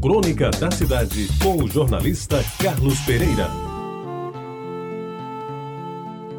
Crônica da Cidade, com o jornalista Carlos Pereira.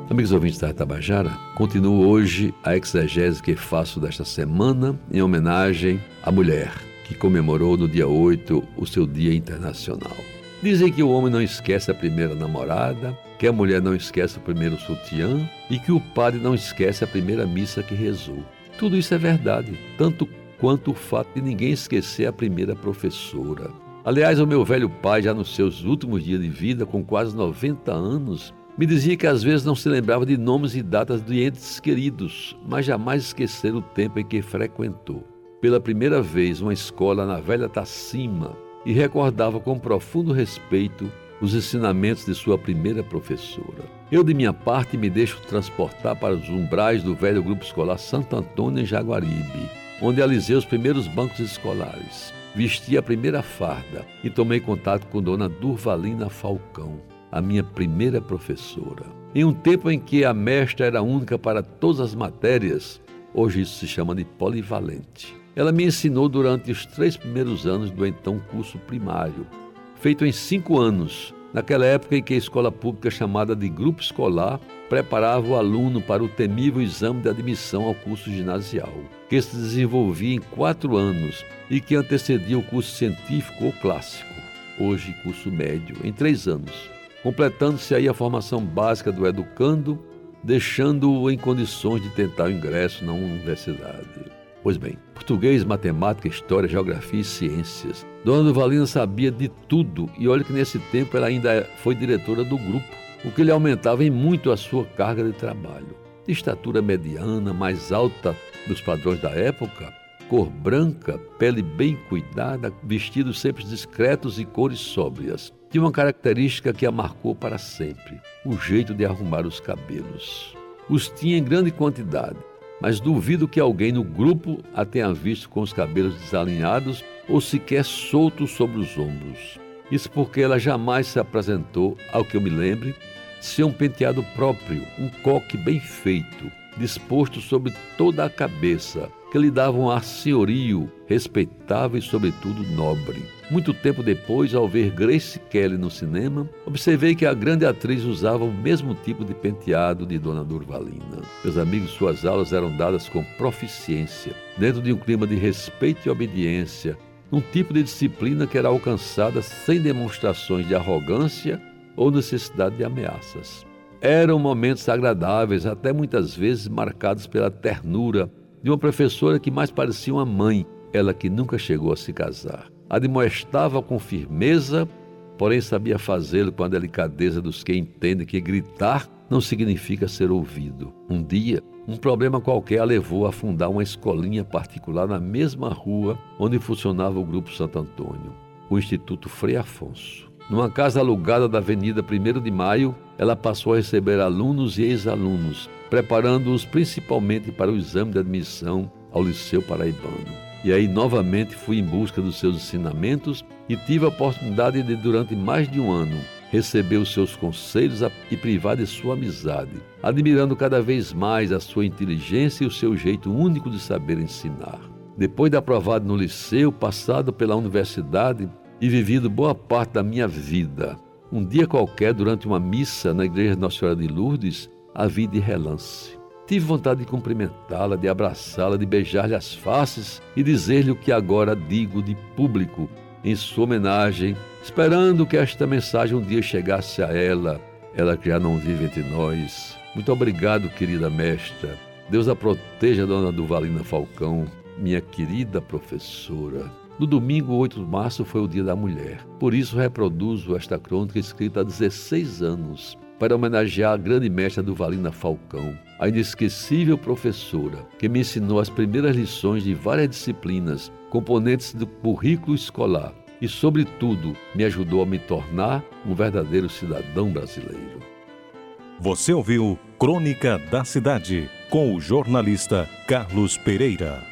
Amigos ouvintes da Tabajara, continuo hoje a exegese que faço desta semana em homenagem à mulher, que comemorou no dia 8 o seu Dia Internacional. Dizem que o homem não esquece a primeira namorada, que a mulher não esquece o primeiro sutiã e que o padre não esquece a primeira missa que rezou. Tudo isso é verdade, tanto quanto o fato de ninguém esquecer a primeira professora. Aliás, o meu velho pai, já nos seus últimos dias de vida, com quase 90 anos, me dizia que às vezes não se lembrava de nomes e datas de entes queridos, mas jamais esquecer o tempo em que frequentou. Pela primeira vez, uma escola na velha Tacima e recordava com profundo respeito os ensinamentos de sua primeira professora. Eu, de minha parte, me deixo transportar para os umbrais do velho grupo escolar Santo Antônio em Jaguaribe onde alisei os primeiros bancos escolares. Vesti a primeira farda e tomei contato com Dona Durvalina Falcão, a minha primeira professora. Em um tempo em que a mestra era única para todas as matérias, hoje isso se chama de polivalente. Ela me ensinou durante os três primeiros anos do então curso primário, feito em cinco anos, naquela época em que a escola pública chamada de grupo escolar preparava o aluno para o temível exame de admissão ao curso ginasial, que se desenvolvia em quatro anos e que antecedia o curso científico ou clássico, hoje curso médio, em três anos, completando-se aí a formação básica do educando, deixando-o em condições de tentar o ingresso na universidade. Pois bem, português, matemática, história, geografia e ciências. Dona Duvalina sabia de tudo e olha que nesse tempo ela ainda foi diretora do grupo, o que lhe aumentava em muito a sua carga de trabalho. De estatura mediana, mais alta dos padrões da época, cor branca, pele bem cuidada, vestidos sempre discretos e cores sóbrias. Tinha uma característica que a marcou para sempre: o jeito de arrumar os cabelos. Os tinha em grande quantidade mas duvido que alguém no grupo a tenha visto com os cabelos desalinhados ou sequer soltos sobre os ombros. Isso porque ela jamais se apresentou, ao que eu me lembre, sem um penteado próprio, um coque bem feito, disposto sobre toda a cabeça, que lhe dava um ar senhorio, respeitável e, sobretudo, nobre. Muito tempo depois, ao ver Grace Kelly no cinema, observei que a grande atriz usava o mesmo tipo de penteado de Dona Durvalina. Meus amigos, suas aulas eram dadas com proficiência, dentro de um clima de respeito e obediência, um tipo de disciplina que era alcançada sem demonstrações de arrogância ou necessidade de ameaças. Eram momentos agradáveis, até muitas vezes marcados pela ternura de uma professora que mais parecia uma mãe, ela que nunca chegou a se casar. Admoestava com firmeza, porém sabia fazê-lo com a delicadeza dos que entendem que gritar não significa ser ouvido. Um dia, um problema qualquer a levou a fundar uma escolinha particular na mesma rua onde funcionava o Grupo Santo Antônio, o Instituto Frei Afonso. Numa casa alugada da Avenida 1 de Maio, ela passou a receber alunos e ex-alunos, preparando-os principalmente para o exame de admissão ao Liceu Paraibano. E aí novamente fui em busca dos seus ensinamentos e tive a oportunidade de, durante mais de um ano, receber os seus conselhos e privar de sua amizade, admirando cada vez mais a sua inteligência e o seu jeito único de saber ensinar. Depois de aprovado no liceu, passado pela universidade, e vivido boa parte da minha vida. Um dia qualquer, durante uma missa na Igreja Nossa Senhora de Lourdes, a vi de relance. Tive vontade de cumprimentá-la, de abraçá-la, de beijar-lhe as faces e dizer-lhe o que agora digo de público em sua homenagem, esperando que esta mensagem um dia chegasse a ela, ela que já não vive entre nós. Muito obrigado, querida mestra. Deus a proteja, dona Duvalina Falcão, minha querida professora. No domingo 8 de março foi o Dia da Mulher. Por isso reproduzo esta crônica escrita há 16 anos para homenagear a grande mestra do Valina Falcão, a inesquecível professora que me ensinou as primeiras lições de várias disciplinas, componentes do currículo escolar e, sobretudo, me ajudou a me tornar um verdadeiro cidadão brasileiro. Você ouviu Crônica da Cidade com o jornalista Carlos Pereira.